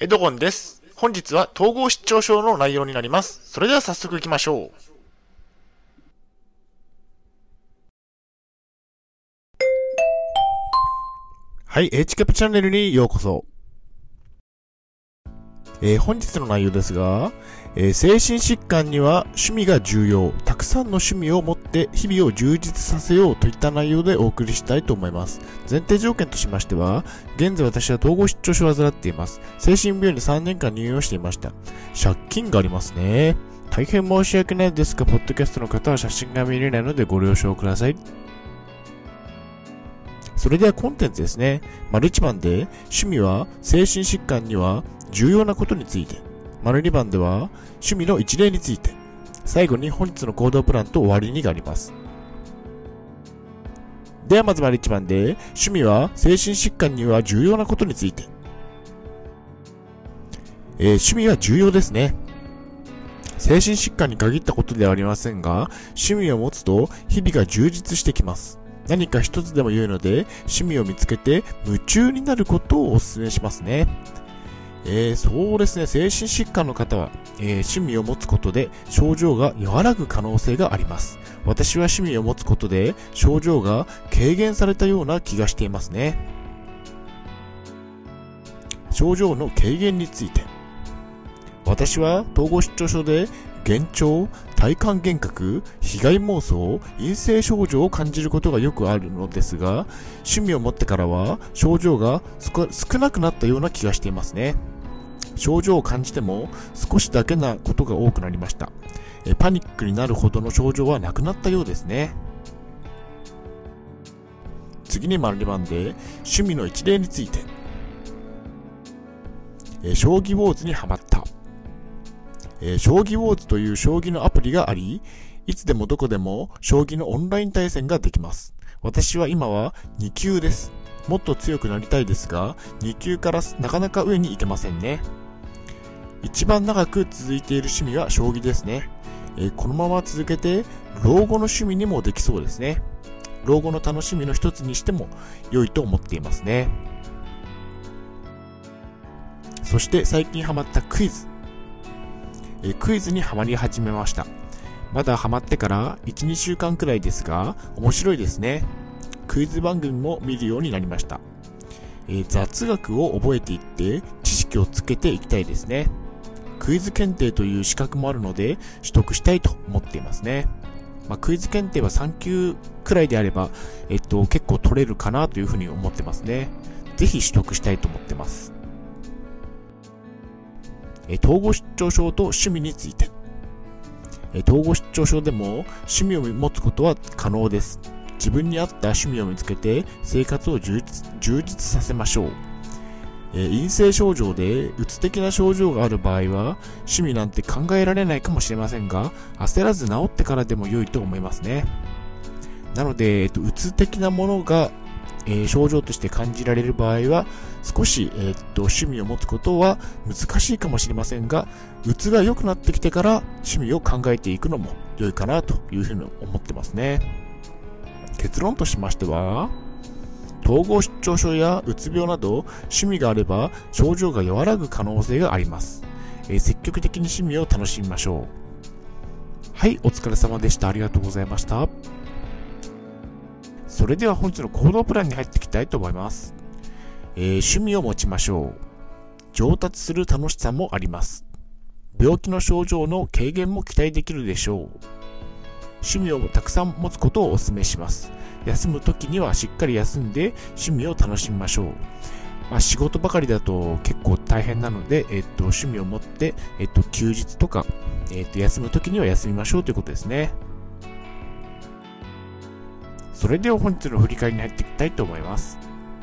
エドゴンです。本日は統合失調症の内容になります。それでは早速行きましょう。はい、H キャプチャンネルにようこそ。えー本日の内容ですが、えー精神疾患には趣味が重要。たくさんの趣味を持って日々を充実させようといった内容でお送りしたいと思います。前提条件としましては、現在私は統合失調症を患っています。精神病院に3年間入院をしていました。借金がありますね。大変申し訳ないですが、ポッドキャストの方は写真が見れないのでご了承ください。それではコンテンツですね。丸1番で、趣味は精神疾患には重要なことについて。丸2番では、趣味の一例について。最後に本日の行動プランと終わりにがあります。ではまず丸1番で、趣味は精神疾患には重要なことについて。えー趣味は重要ですね。精神疾患に限ったことではありませんが、趣味を持つと日々が充実してきます。何か一つでも良いので、趣味を見つけて夢中になることをお勧めしますね。えー、そうですね、精神疾患の方は、えー趣味を持つことで症状が和らぐ可能性があります。私は趣味を持つことで症状が軽減されたような気がしていますね。症状の軽減について。私は統合失調症で幻聴、体感幻覚、被害妄想、陰性症状を感じることがよくあるのですが、趣味を持ってからは症状が少なくなったような気がしていますね。症状を感じても少しだけなことが多くなりました。えパニックになるほどの症状はなくなったようですね。次に丸2番で趣味の一例について。え将棋ウォーズにハマった。え将棋ウォーズという将棋のアプリがあり、いつでもどこでも将棋のオンライン対戦ができます。私は今は2級です。もっと強くなりたいですが、2級からなかなか上に行けませんね。一番長く続いている趣味は将棋ですね。えこのまま続けて、老後の趣味にもできそうですね。老後の楽しみの一つにしても良いと思っていますね。そして最近ハマったクイズ。えクイズにハマり始めました。まだハマってから1、2週間くらいですが、面白いですね。クイズ番組も見るようになりました。えー雑学を覚えていって知識をつけていきたいですね。クイズ検定という資格もあるので取得したいと思っていますね。まあ、クイズ検定は3級くらいであれば、えっと、結構取れるかなというふうに思ってますね。ぜひ取得したいと思ってます。えー統合失調症と趣味について。統合失調症でも趣味を持つことは可能です。自分に合った趣味を見つけて生活を充実充実させましょう。えー陰性症状でうつ的な症状がある場合は趣味なんて考えられないかもしれませんが焦らず治ってからでも良いと思いますね。なので、えっと、うつ的なものが、えー症状として感じられる場合は少し、えっと趣味を持つことは難しいかもしれませんがうつが良くなってきてから趣味を考えていくのも良いかなというふうに思ってますね結論としましては統合失調症やうつ病など趣味があれば症状が和らぐ可能性があります、えー積極的に趣味を楽しみましょうはいお疲れ様でしたありがとうございましたそれでは本日の行動プランに入っていきたいと思います。えー趣味を持ちましょう。上達する楽しさもあります。病気の症状の軽減も期待できるでしょう。趣味をたくさん持つことをお勧めします。休む時にはしっかり休んで趣味を楽しみましょう。まあ、仕事ばかりだと結構大変なので、えっと、趣味を持って、えっと、休日とか、えっと、休む時には休みましょうということですね。それでは本日の振り返りに入っていきたいと思います。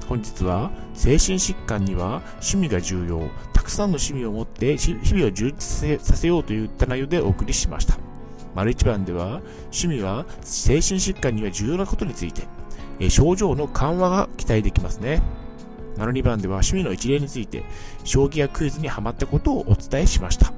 本日は精神疾患には趣味が重要、たくさんの趣味を持ってし日々を充実させようといった内容でお送りしました。丸一番では趣味は精神疾患には重要なことについて、えー症状の緩和が期待できますね。丸二番では趣味の一例について、将棋やクイズにハマったことをお伝えしました。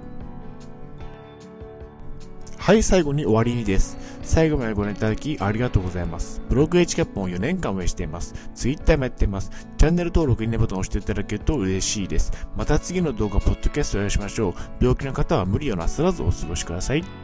はい、最後に終わりにです。最後までご覧いただきありがとうございます。ブログ H キャップを4年間運営しています。Twitter もやっています。チャンネル登録、いいねボタンを押していただけると嬉しいです。また次の動画、ポッドキャストをお会いしましょう。病気の方は無理をなさらずお過ごしください。